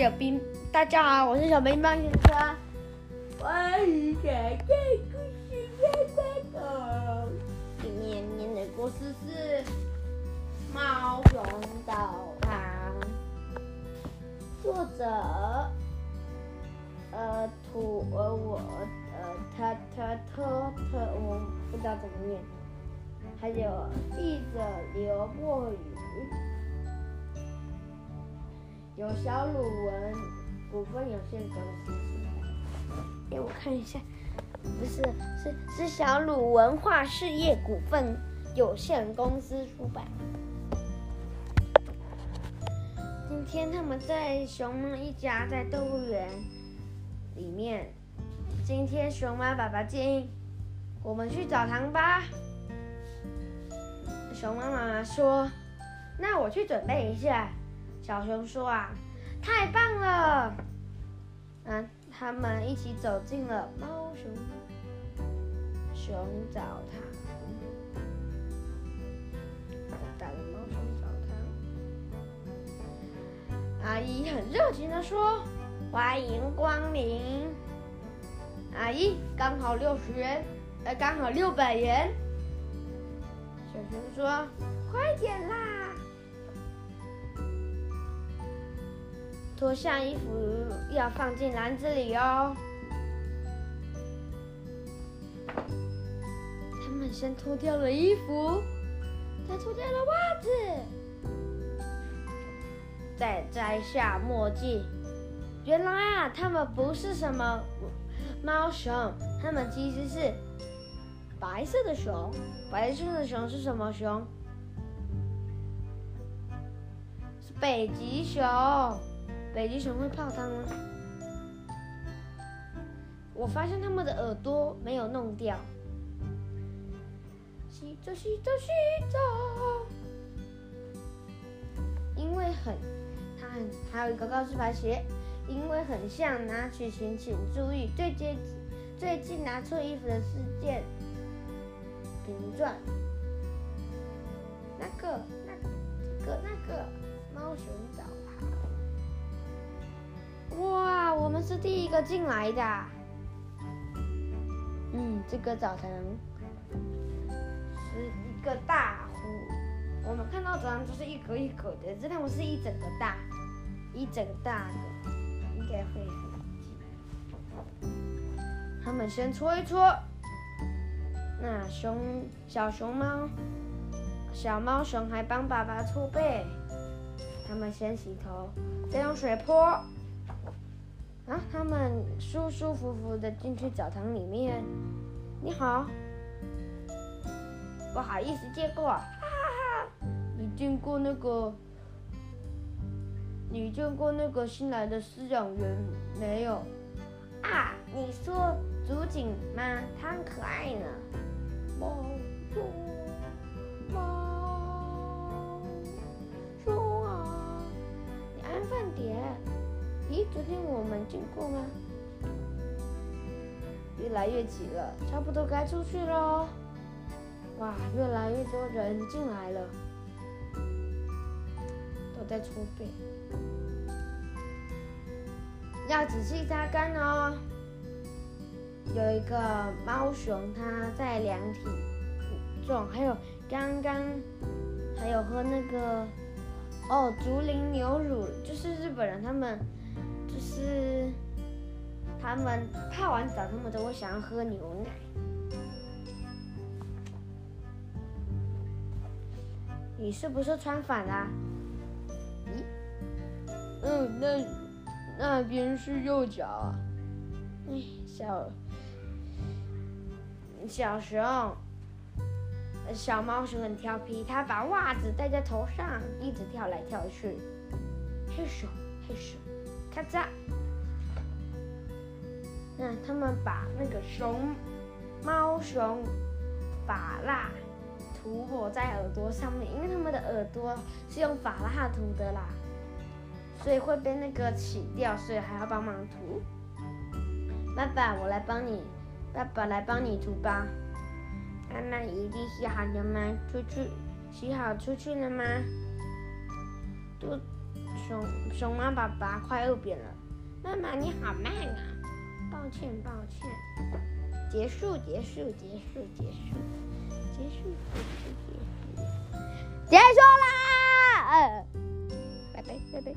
小兵，大家好，我是小兵棒先生。欢迎来到故事妈妈的。今天念的故事是《猫熊澡堂》，作者呃图呃我呃他他他他我不知道怎么念，还有记者刘墨雨。由小鲁文股份有限公司出版。给我看一下，不是，是是小鲁文化事业股份有限公司出版。今天他们在熊猫一家在动物园里面。今天熊猫爸爸建议我们去澡堂吧。熊猫妈妈说：“那我去准备一下。”小熊说：“啊，太棒了！”嗯，他们一起走进了猫熊熊澡堂。到了猫熊澡堂，阿姨很热情地说：“欢迎光临。”阿姨，刚好六十元，呃，刚好六百元。小熊说：“快点啦！”脱下衣服要放进篮子里哦。他们先脱掉了衣服，再脱掉了袜子，再摘下墨镜。原来啊，他们不是什么猫熊，他们其实是白色的熊。白色的熊是什么熊？是北极熊。北极熊会泡汤吗？我发现他们的耳朵没有弄掉。洗澡，洗澡，洗澡。因为很，它很，还有一个告示牌写，因为很像，拿取请请注意，最接最近拿错衣服的事件评传。那个，那个，这个，那个个进来的。嗯，这个澡堂是一个大湖。我们看到澡堂就是一格一格的，这他们是一整个大，一整个大的，应该会很。他们先搓一搓。那熊小熊猫，小猫熊还帮爸爸搓背。他们先洗头，再用水泼。啊！他们舒舒服服的进去澡堂里面。你好，不好意思借过。哈哈哈！你见过那个？你见过那个新来的饲养员没有？啊，你说竹井吗？他很可爱呢。猫昨天我们经过吗？越来越挤了，差不多该出去了。哇，越来越多人进来了，都在搓背，要仔细擦干哦。有一个猫熊，它在量体重，还有刚刚还有喝那个哦竹林牛乳，就是日本人他们。就是他们泡完澡，他们都会想要喝牛奶。你是不是穿反了？咦？嗯，那那边是右脚啊。哎，小小熊，小猫熊很调皮，它把袜子戴在头上，一直跳来跳去。嘿咻，嘿咻。咔嚓！那他们把那个熊猫熊发蜡涂抹在耳朵上面，因为他们的耳朵是用发蜡涂的啦，所以会被那个起掉，所以还要帮忙涂。爸爸，我来帮你，爸爸来帮你涂吧。妈妈已经洗好了吗？出去洗好出去了吗？都。熊熊妈爸爸快饿扁了。妈妈你好慢啊！抱歉抱歉。结束结束结束结束结束结束结束啦！拜拜拜。拜拜